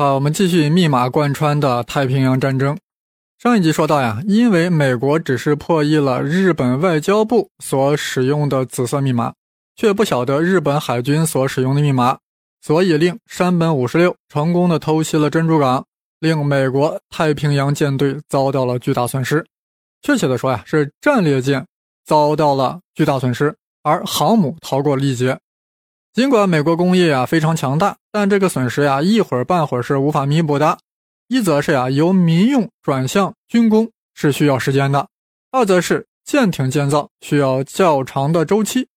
好，我们继续密码贯穿的太平洋战争。上一集说到呀，因为美国只是破译了日本外交部所使用的紫色密码，却不晓得日本海军所使用的密码，所以令山本五十六成功的偷袭了珍珠港，令美国太平洋舰队遭到了巨大损失。确切的说呀，是战列舰遭到了巨大损失，而航母逃过了一劫。尽管美国工业啊非常强大，但这个损失呀一会儿半会儿是无法弥补的。一则是呀，由民用转向军工是需要时间的；二则是舰艇建造需要较长的周期。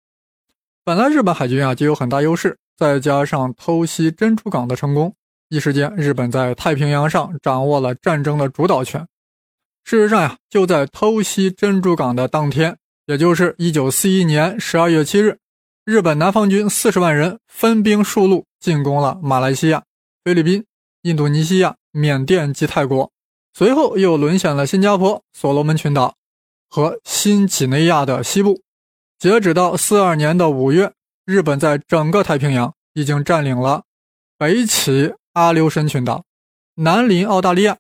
本来日本海军啊就有很大优势，再加上偷袭珍珠港的成功，一时间日本在太平洋上掌握了战争的主导权。事实上呀，就在偷袭珍珠港的当天，也就是一九四一年十二月七日，日本南方军四十万人分兵数路进攻了马来西亚、菲律宾、印度尼西亚。缅甸及泰国，随后又沦陷了新加坡、所罗门群岛和新几内亚的西部。截止到四二年的五月，日本在整个太平洋已经占领了北起阿留申群岛，南临澳大利亚，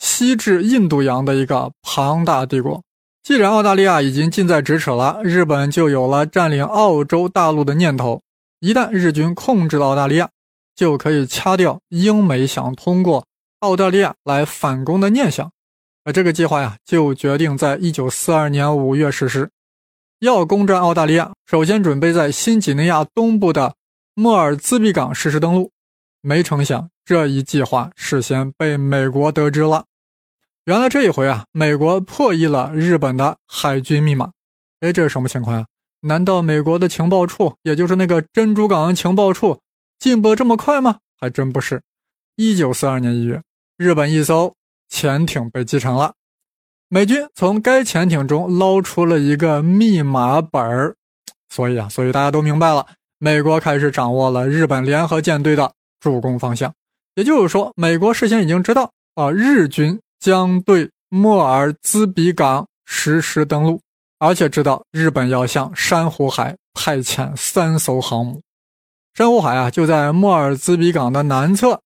西至印度洋的一个庞大帝国。既然澳大利亚已经近在咫尺了，日本就有了占领澳洲大陆的念头。一旦日军控制了澳大利亚，就可以掐掉英美想通过。澳大利亚来反攻的念想，而这个计划呀，就决定在一九四二年五月实施。要攻占澳大利亚，首先准备在新几内亚东部的莫尔兹比港实施登陆。没成想，这一计划事先被美国得知了。原来这一回啊，美国破译了日本的海军密码。哎，这是什么情况呀？难道美国的情报处，也就是那个珍珠港情报处，进步这么快吗？还真不是。一九四二年一月。日本一艘潜艇被击沉了，美军从该潜艇中捞出了一个密码本儿，所以啊，所以大家都明白了，美国开始掌握了日本联合舰队的主攻方向。也就是说，美国事先已经知道啊，日军将对莫尔兹比港实施登陆，而且知道日本要向珊瑚海派遣三艘航母。珊瑚海啊，就在莫尔兹比港的南侧。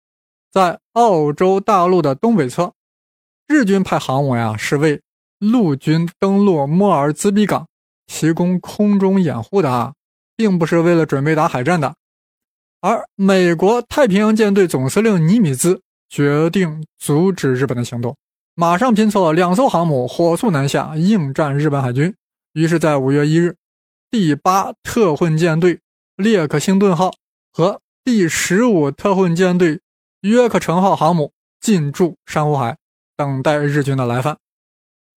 在澳洲大陆的东北侧，日军派航母呀，是为陆军登陆莫尔兹比港提供空中掩护的啊，并不是为了准备打海战的。而美国太平洋舰队总司令尼米兹决定阻止日本的行动，马上拼凑两艘航母，火速南下应战日本海军。于是，在五月一日，第八特混舰队列克星顿号和第十五特混舰队。约克城号航母进驻珊瑚海，等待日军的来犯。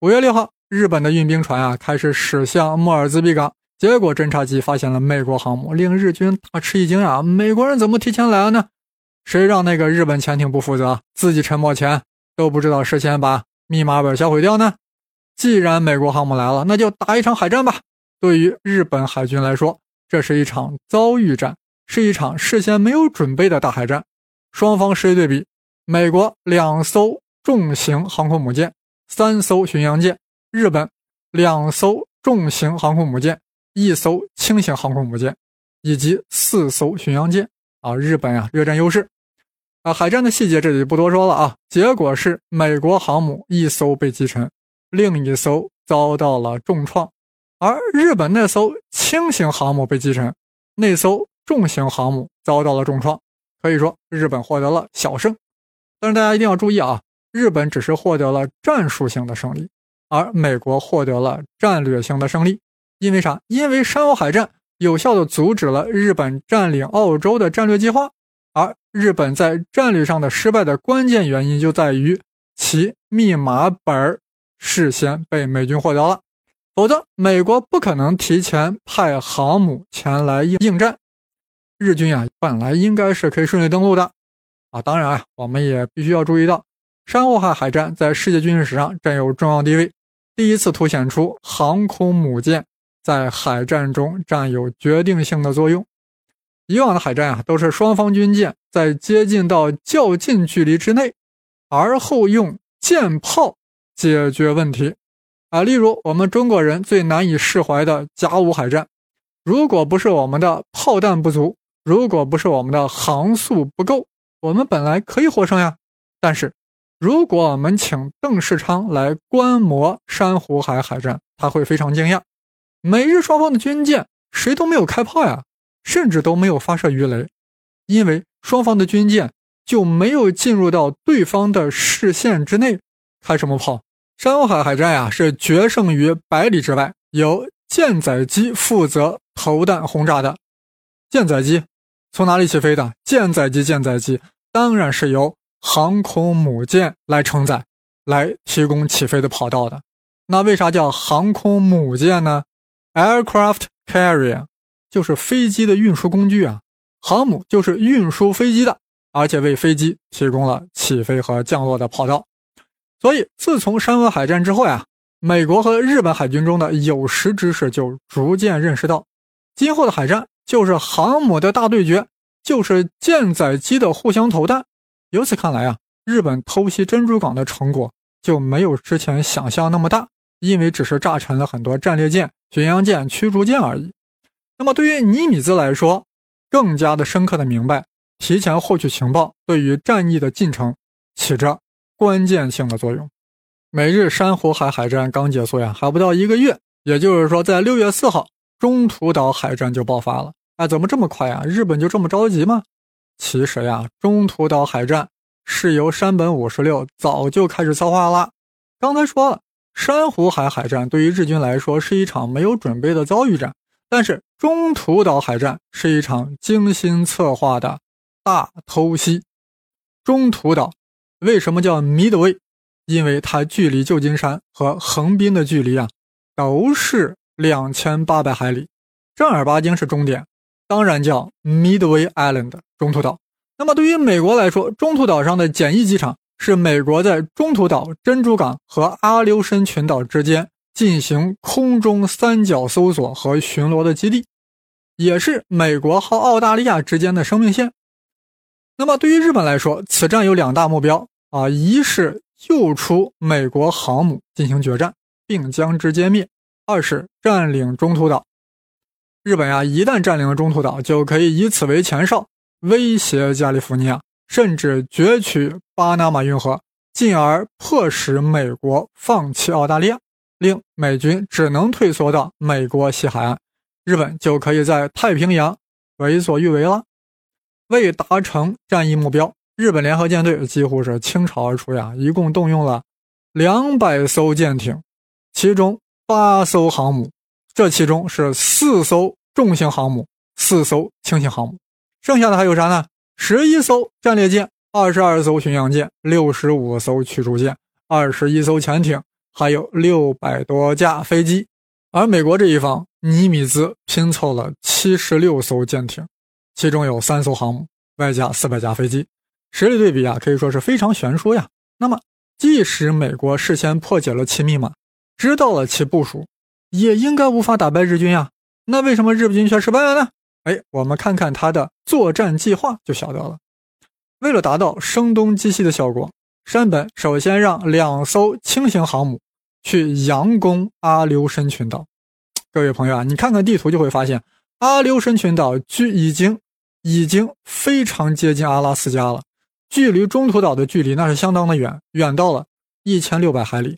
五月六号，日本的运兵船啊开始驶向莫尔兹比港，结果侦察机发现了美国航母，令日军大吃一惊啊！美国人怎么提前来了呢？谁让那个日本潜艇不负责，自己沉没前都不知道事先把密码本销毁掉呢？既然美国航母来了，那就打一场海战吧。对于日本海军来说，这是一场遭遇战，是一场事先没有准备的大海战。双方实力对比：美国两艘重型航空母舰，三艘巡洋舰；日本两艘重型航空母舰，一艘轻型航空母舰，以及四艘巡洋舰。啊，日本啊，略占优势。啊，海战的细节这里就不多说了啊。结果是美国航母一艘被击沉，另一艘遭到了重创，而日本那艘轻型航母被击沉，那艘重型航母遭到了重创。可以说，日本获得了小胜，但是大家一定要注意啊，日本只是获得了战术性的胜利，而美国获得了战略性的胜利。因为啥？因为珊瑚海战有效的阻止了日本占领澳洲的战略计划，日本在战略上的失败的关键原因就在于其密码本事先被美军获得了，否则美国不可能提前派航母前来应应战。日军啊，本来应该是可以顺利登陆的，啊，当然啊，我们也必须要注意到，珊瑚海海战在世界军事史上占有重要地位，第一次凸显出航空母舰在海战中占有决定性的作用。以往的海战啊，都是双方军舰在接近到较近距离之内，而后用舰炮解决问题，啊，例如我们中国人最难以释怀的甲午海战，如果不是我们的炮弹不足。如果不是我们的航速不够，我们本来可以获胜呀。但是，如果我们请邓世昌来观摩珊瑚海海战，他会非常惊讶。美日双方的军舰谁都没有开炮呀，甚至都没有发射鱼雷，因为双方的军舰就没有进入到对方的视线之内，开什么炮？珊瑚海海战呀，是决胜于百里之外，由舰载机负责投弹轰炸的。舰载机从哪里起飞的？舰载机，舰载机当然是由。航空母舰来承载，来提供起飞的跑道的。那为啥叫航空母舰呢？Aircraft carrier 就是飞机的运输工具啊。航母就是运输飞机的，而且为飞机提供了起飞和降落的跑道。所以，自从山河海战之后呀，美国和日本海军中的有识之士就逐渐认识到，今后的海战就是航母的大对决，就是舰载机的互相投弹。由此看来啊，日本偷袭珍珠港的成果就没有之前想象那么大，因为只是炸沉了很多战列舰、巡洋舰、驱逐舰而已。那么对于尼米兹来说，更加的深刻的明白，提前获取情报对于战役的进程起着关键性的作用。美日珊瑚海海战刚结束呀，还不到一个月，也就是说在六月四号，中途岛海战就爆发了。哎，怎么这么快呀？日本就这么着急吗？其实呀，中途岛海战是由山本五十六早就开始策划了。刚才说了，珊瑚海海战对于日军来说是一场没有准备的遭遇战，但是中途岛海战是一场精心策划的大偷袭。中途岛为什么叫 Midway？因为它距离旧金山和横滨的距离啊，都是两千八百海里，正儿八经是终点。当然叫 Midway Island 中途岛。那么对于美国来说，中途岛上的简易机场是美国在中途岛、珍珠港和阿留申群岛之间进行空中三角搜索和巡逻的基地，也是美国和澳大利亚之间的生命线。那么对于日本来说，此战有两大目标啊：一是诱出美国航母进行决战，并将之歼灭；二是占领中途岛。日本呀，一旦占领了中途岛，就可以以此为前哨，威胁加利福尼亚，甚至攫取巴拿马运河，进而迫使美国放弃澳大利亚，令美军只能退缩到美国西海岸，日本就可以在太平洋为所欲为了。为达成战役目标，日本联合舰队几乎是倾巢而出呀，一共动用了两百艘舰艇，其中八艘航母。这其中是四艘重型航母，四艘轻型航母，剩下的还有啥呢？十一艘战列舰，二十二艘巡洋舰，六十五艘驱逐舰，二十一艘潜艇，还有六百多架飞机。而美国这一方，尼米兹拼凑了七十六艘舰艇，其中有三艘航母，外加四百架飞机，实力对比啊，可以说是非常悬殊呀。那么，即使美国事先破解了其密码，知道了其部署。也应该无法打败日军呀，那为什么日军却失败了呢？哎，我们看看他的作战计划就晓得了。为了达到声东击西的效果，山本首先让两艘轻型航母去佯攻阿留申群岛。各位朋友啊，你看看地图就会发现，阿留申群岛距已经已经非常接近阿拉斯加了，距离中途岛的距离那是相当的远，远到了一千六百海里。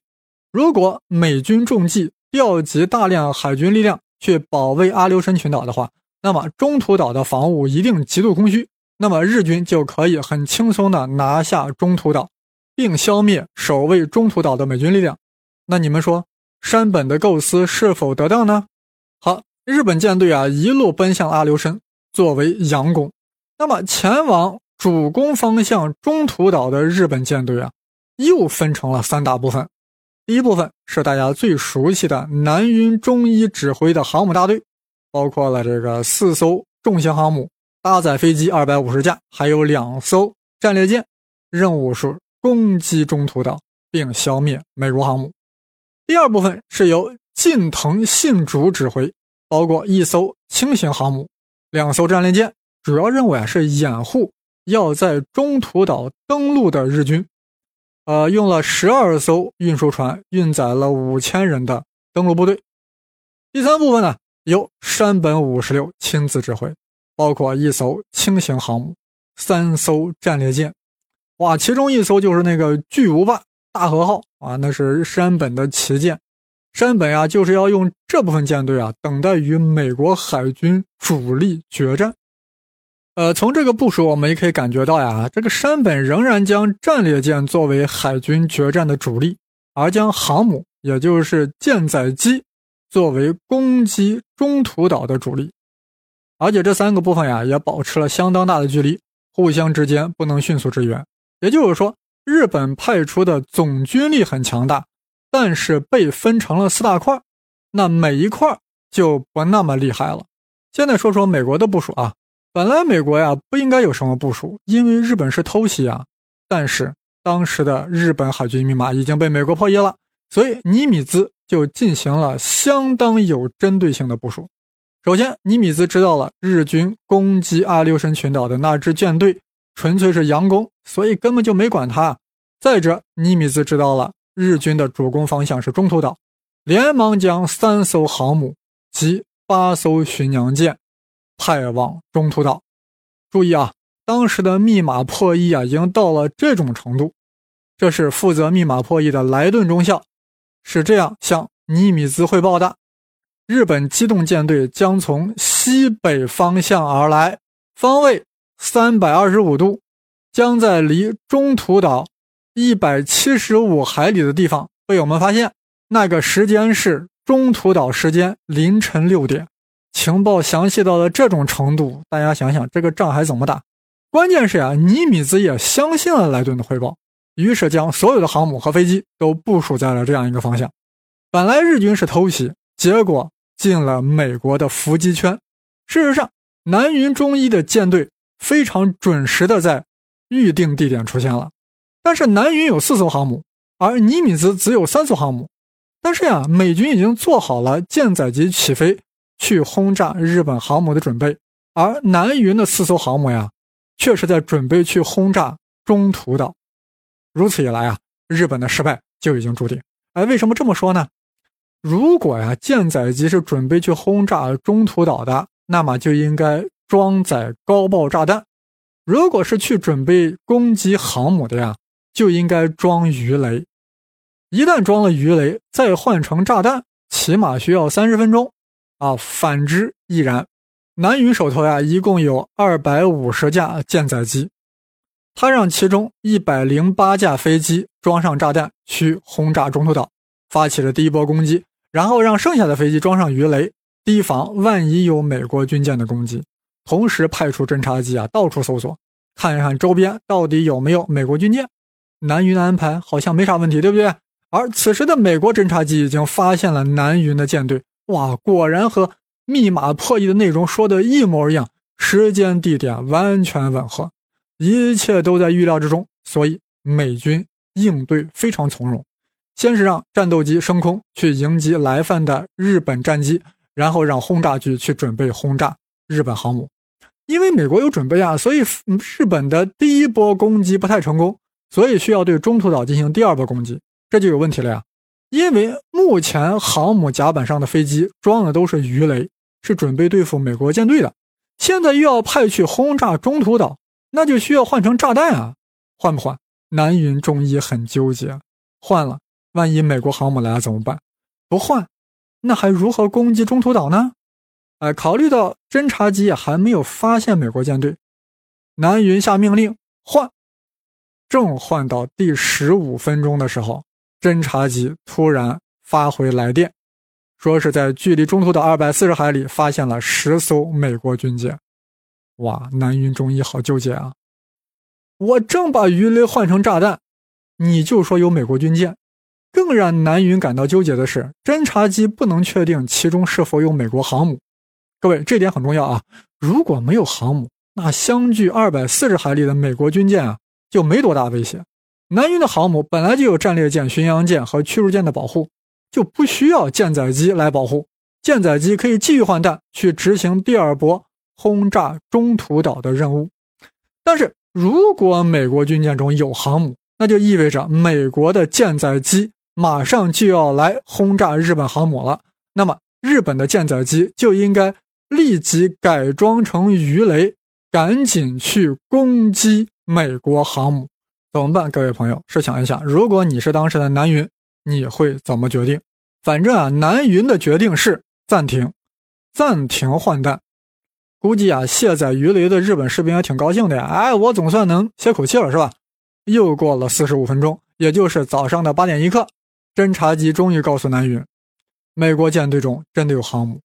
如果美军中计，调集大量海军力量去保卫阿留申群岛的话，那么中途岛的防务一定极度空虚，那么日军就可以很轻松的拿下中途岛，并消灭守卫中途岛的美军力量。那你们说山本的构思是否得当呢？好，日本舰队啊一路奔向阿留申作为佯攻，那么前往主攻方向中途岛的日本舰队啊又分成了三大部分。第一部分是大家最熟悉的南云忠一指挥的航母大队，包括了这个四艘重型航母，搭载飞机二百五十架，还有两艘战列舰，任务是攻击中途岛并消灭美国航母。第二部分是由近藤信主指挥，包括一艘轻型航母，两艘战列舰，主要任务啊是掩护要在中途岛登陆的日军。呃，用了十二艘运输船，运载了五千人的登陆部队。第三部分呢，由山本五十六亲自指挥，包括一艘轻型航母、三艘战列舰，哇，其中一艘就是那个巨无霸大和号啊，那是山本的旗舰。山本啊，就是要用这部分舰队啊，等待与美国海军主力决战。呃，从这个部署，我们也可以感觉到呀，这个山本仍然将战列舰作为海军决战的主力，而将航母，也就是舰载机，作为攻击中途岛的主力。而且这三个部分呀，也保持了相当大的距离，互相之间不能迅速支援。也就是说，日本派出的总军力很强大。但是被分成了四大块，那每一块就不那么厉害了。现在说说美国的部署啊，本来美国呀不应该有什么部署，因为日本是偷袭啊。但是当时的日本海军密码已经被美国破译了，所以尼米兹就进行了相当有针对性的部署。首先，尼米兹知道了日军攻击阿留申群岛的那支舰队纯粹是佯攻，所以根本就没管他。再者，尼米兹知道了。日军的主攻方向是中途岛，连忙将三艘航母及八艘巡洋舰派往中途岛。注意啊，当时的密码破译啊，已经到了这种程度。这是负责密码破译的莱顿中校是这样向尼米兹汇报的：日本机动舰队将从西北方向而来，方位三百二十五度，将在离中途岛。一百七十五海里的地方被我们发现，那个时间是中途岛时间凌晨六点。情报详细到了这种程度，大家想想这个仗还怎么打？关键是呀，尼米兹也相信了莱顿的汇报，于是将所有的航母和飞机都部署在了这样一个方向。本来日军是偷袭，结果进了美国的伏击圈。事实上，南云中一的舰队非常准时的在预定地点出现了。但是南云有四艘航母，而尼米兹只有三艘航母。但是呀，美军已经做好了舰载机起飞去轰炸日本航母的准备，而南云的四艘航母呀，却是在准备去轰炸中途岛。如此一来啊，日本的失败就已经注定。哎，为什么这么说呢？如果呀，舰载机是准备去轰炸中途岛的，那么就应该装载高爆炸弹；如果是去准备攻击航母的呀，就应该装鱼雷，一旦装了鱼雷，再换成炸弹，起码需要三十分钟，啊，反之亦然。南云手头呀，一共有二百五十架舰载机，他让其中一百零八架飞机装上炸弹去轰炸中途岛，发起了第一波攻击，然后让剩下的飞机装上鱼雷，提防万一有美国军舰的攻击，同时派出侦察机啊，到处搜索，看一看周边到底有没有美国军舰。南云的安排好像没啥问题，对不对？而此时的美国侦察机已经发现了南云的舰队，哇，果然和密码破译的内容说的一模一样，时间地点完全吻合，一切都在预料之中，所以美军应对非常从容。先是让战斗机升空去迎击来犯的日本战机，然后让轰炸机去准备轰炸日本航母。因为美国有准备啊，所以日本的第一波攻击不太成功。所以需要对中途岛进行第二波攻击，这就有问题了呀。因为目前航母甲板上的飞机装的都是鱼雷，是准备对付美国舰队的。现在又要派去轰炸中途岛，那就需要换成炸弹啊！换不换？南云中一很纠结。换了，万一美国航母来了怎么办？不换，那还如何攻击中途岛呢？哎，考虑到侦察机还没有发现美国舰队，南云下命令换。正换到第十五分钟的时候，侦察机突然发回来电，说是在距离中途岛二百四十海里发现了十艘美国军舰。哇，南云中一好纠结啊！我正把鱼雷换成炸弹，你就说有美国军舰。更让南云感到纠结的是，侦察机不能确定其中是否有美国航母。各位，这点很重要啊！如果没有航母，那相距二百四十海里的美国军舰啊！就没多大威胁。南云的航母本来就有战列舰、巡洋舰和驱逐舰的保护，就不需要舰载机来保护。舰载机可以继续换弹，去执行第二波轰炸中途岛的任务。但是如果美国军舰中有航母，那就意味着美国的舰载机马上就要来轰炸日本航母了。那么日本的舰载机就应该立即改装成鱼雷，赶紧去攻击美国航母，怎么办？各位朋友，试想一下，如果你是当时的南云，你会怎么决定？反正啊，南云的决定是暂停，暂停换弹。估计啊，卸载鱼雷的日本士兵也挺高兴的呀！哎，我总算能歇口气了，是吧？又过了四十五分钟，也就是早上的八点一刻，侦察机终于告诉南云，美国舰队中真的有航母。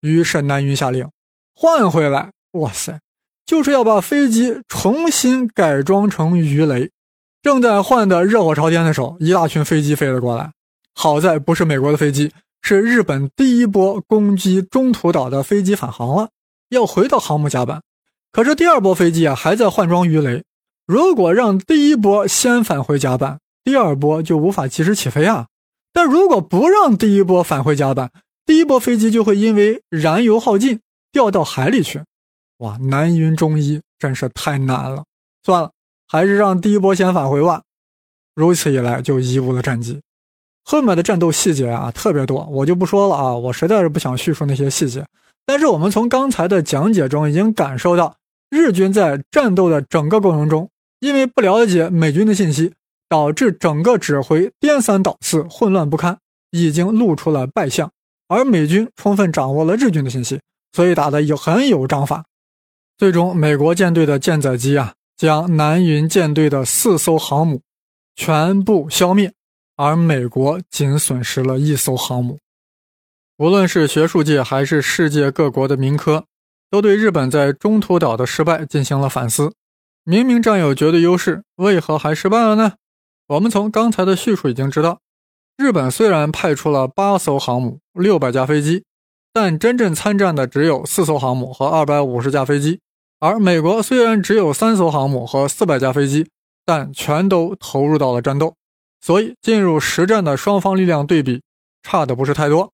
于是南云下令换回来。哇塞，就是要把飞机重新改装成鱼雷。正在换的热火朝天的时候，一大群飞机飞了过来。好在不是美国的飞机，是日本第一波攻击中途岛的飞机返航了。要回到航母甲板，可是第二波飞机啊还在换装鱼雷。如果让第一波先返回甲板，第二波就无法及时起飞啊。但如果不让第一波返回甲板，第一波飞机就会因为燃油耗尽掉到海里去。哇，南云中一真是太难了。算了，还是让第一波先返回吧。如此一来，就贻误了战机。后面的战斗细节啊特别多，我就不说了啊。我实在是不想叙述那些细节。但是我们从刚才的讲解中已经感受到，日军在战斗的整个过程中，因为不了解美军的信息，导致整个指挥颠三倒四、混乱不堪，已经露出了败相。而美军充分掌握了日军的信息，所以打的有很有章法。最终，美国舰队的舰载机啊，将南云舰队的四艘航母全部消灭，而美国仅损失了一艘航母。无论是学术界还是世界各国的民科，都对日本在中途岛的失败进行了反思。明明占有绝对优势，为何还失败了呢？我们从刚才的叙述已经知道，日本虽然派出了八艘航母、六百架飞机，但真正参战的只有四艘航母和二百五十架飞机；而美国虽然只有三艘航母和四百架飞机，但全都投入到了战斗。所以，进入实战的双方力量对比差的不是太多。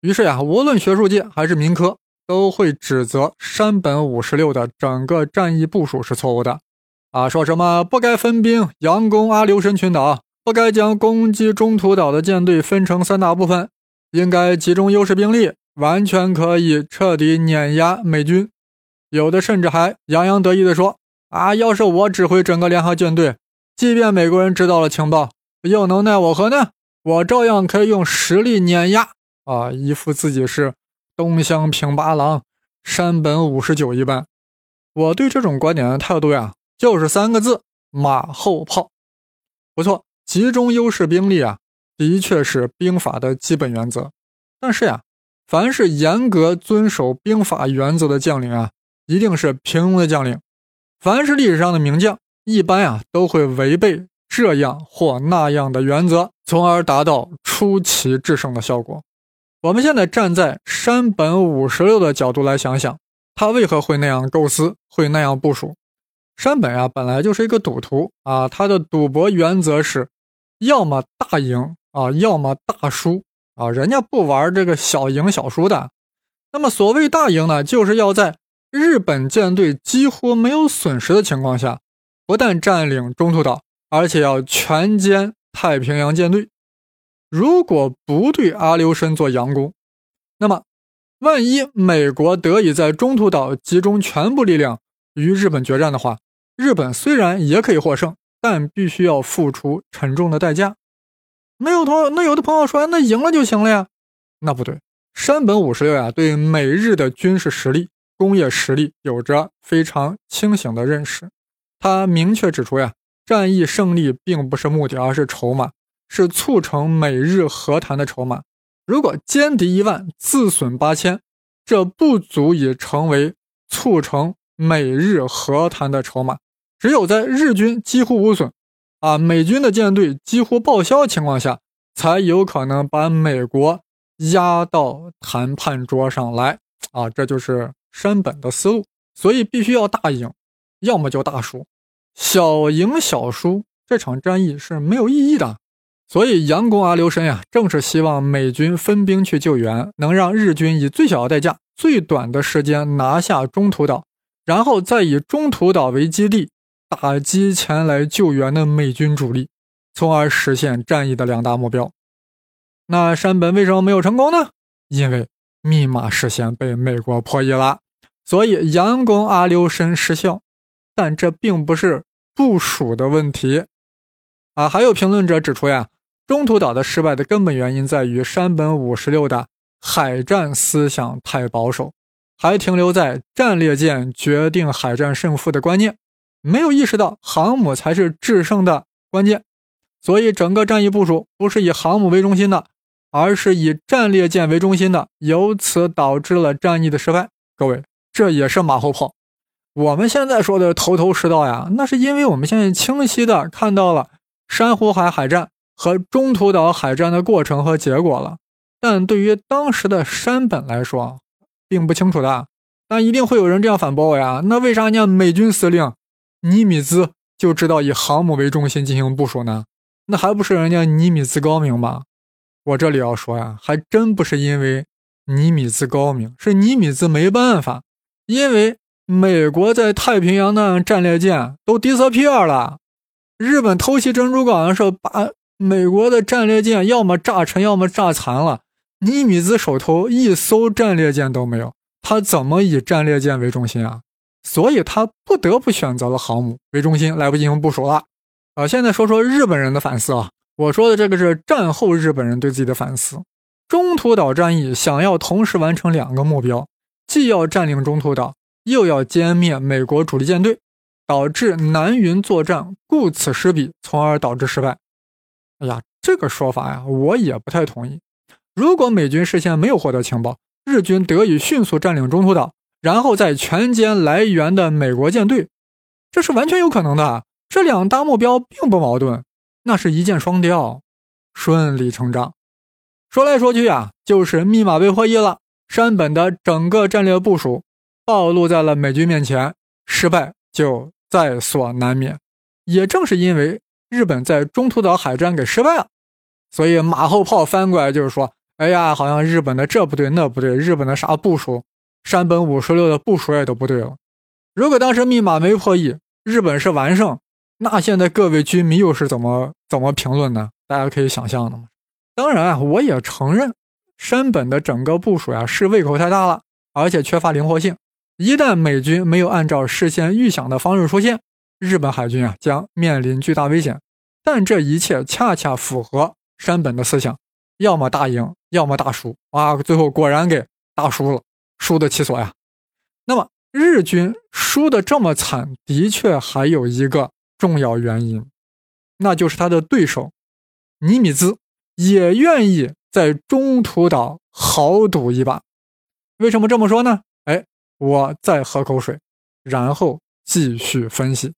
于是呀，无论学术界还是民科，都会指责山本五十六的整个战役部署是错误的，啊，说什么不该分兵佯攻阿留申群岛，不该将攻击中途岛的舰队分成三大部分，应该集中优势兵力，完全可以彻底碾压美军。有的甚至还洋洋得意地说，啊，要是我指挥整个联合舰队，即便美国人知道了情报，又能奈我何呢？我照样可以用实力碾压。啊，一副自己是东乡平八郎、山本五十九一般。我对这种观点的态度呀，就是三个字：马后炮。不错，集中优势兵力啊，的确是兵法的基本原则。但是呀，凡是严格遵守兵法原则的将领啊，一定是平庸的将领。凡是历史上的名将，一般呀，都会违背这样或那样的原则，从而达到出奇制胜的效果。我们现在站在山本五十六的角度来想想，他为何会那样构思，会那样部署？山本啊，本来就是一个赌徒啊，他的赌博原则是，要么大赢啊，要么大输啊，人家不玩这个小赢小输的。那么所谓大赢呢，就是要在日本舰队几乎没有损失的情况下，不但占领中途岛，而且要全歼太平洋舰队。如果不对阿留申做佯攻，那么万一美国得以在中途岛集中全部力量与日本决战的话，日本虽然也可以获胜，但必须要付出沉重的代价。没有同那有的朋友说，那赢了就行了呀？那不对，山本五十六呀，对美日的军事实力、工业实力有着非常清醒的认识。他明确指出呀，战役胜利并不是目的，而是筹码。是促成美日和谈的筹码。如果歼敌一万，自损八千，这不足以成为促成美日和谈的筹码。只有在日军几乎无损，啊，美军的舰队几乎报销情况下，才有可能把美国压到谈判桌上来。啊，这就是山本的思路。所以必须要大赢，要么就大输。小赢小输，这场战役是没有意义的。所以，佯攻阿留申呀，正是希望美军分兵去救援，能让日军以最小的代价、最短的时间拿下中途岛，然后再以中途岛为基地，打击前来救援的美军主力，从而实现战役的两大目标。那山本为什么没有成功呢？因为密码事先被美国破译了。所以佯攻阿留申失效。但这并不是部署的问题啊！还有评论者指出呀，中途岛的失败的根本原因在于山本五十六的海战思想太保守，还停留在战列舰决定海战胜负的观念，没有意识到航母才是制胜的关键。所以整个战役部署不是以航母为中心的，而是以战列舰为中心的，由此导致了战役的失败。各位，这也是马后炮。我们现在说的头头是道呀，那是因为我们现在清晰的看到了珊瑚海海战和中途岛海战的过程和结果了。但对于当时的山本来说，并不清楚的。但一定会有人这样反驳我呀，那为啥人家美军司令尼米兹就知道以航母为中心进行部署呢？那还不是人家尼米兹高明吗？我这里要说呀，还真不是因为尼米兹高明，是尼米兹没办法，因为。美国在太平洋的战列舰都 disappear 了，日本偷袭珍珠港的时候，把美国的战列舰要么炸沉，要么炸残了。尼米兹手头一艘战列舰都没有，他怎么以战列舰为中心啊？所以他不得不选择了航母为中心来不进行部署了。啊，现在说说日本人的反思啊，我说的这个是战后日本人对自己的反思。中途岛战役想要同时完成两个目标，既要占领中途岛。又要歼灭美国主力舰队，导致南云作战顾此失彼，从而导致失败。哎呀，这个说法呀，我也不太同意。如果美军事先没有获得情报，日军得以迅速占领中途岛，然后再全歼来源的美国舰队，这是完全有可能的。这两大目标并不矛盾，那是一箭双雕，顺理成章。说来说去啊，就是密码被破译了，山本的整个战略部署。暴露在了美军面前，失败就在所难免。也正是因为日本在中途岛海战给失败了，所以马后炮翻过来就是说：“哎呀，好像日本的这不对那不对，日本的啥部署，山本五十六的部署也都不对了。”如果当时密码没破译，日本是完胜，那现在各位军迷又是怎么怎么评论呢？大家可以想象的嘛。当然啊，我也承认山本的整个部署呀是胃口太大了，而且缺乏灵活性。一旦美军没有按照事先预想的方式出现，日本海军啊将面临巨大危险。但这一切恰恰符合山本的思想：要么大赢，要么大输。啊，最后果然给大输了，输得其所呀。那么日军输得这么惨，的确还有一个重要原因，那就是他的对手尼米兹也愿意在中途岛豪赌一把。为什么这么说呢？哎我再喝口水，然后继续分析。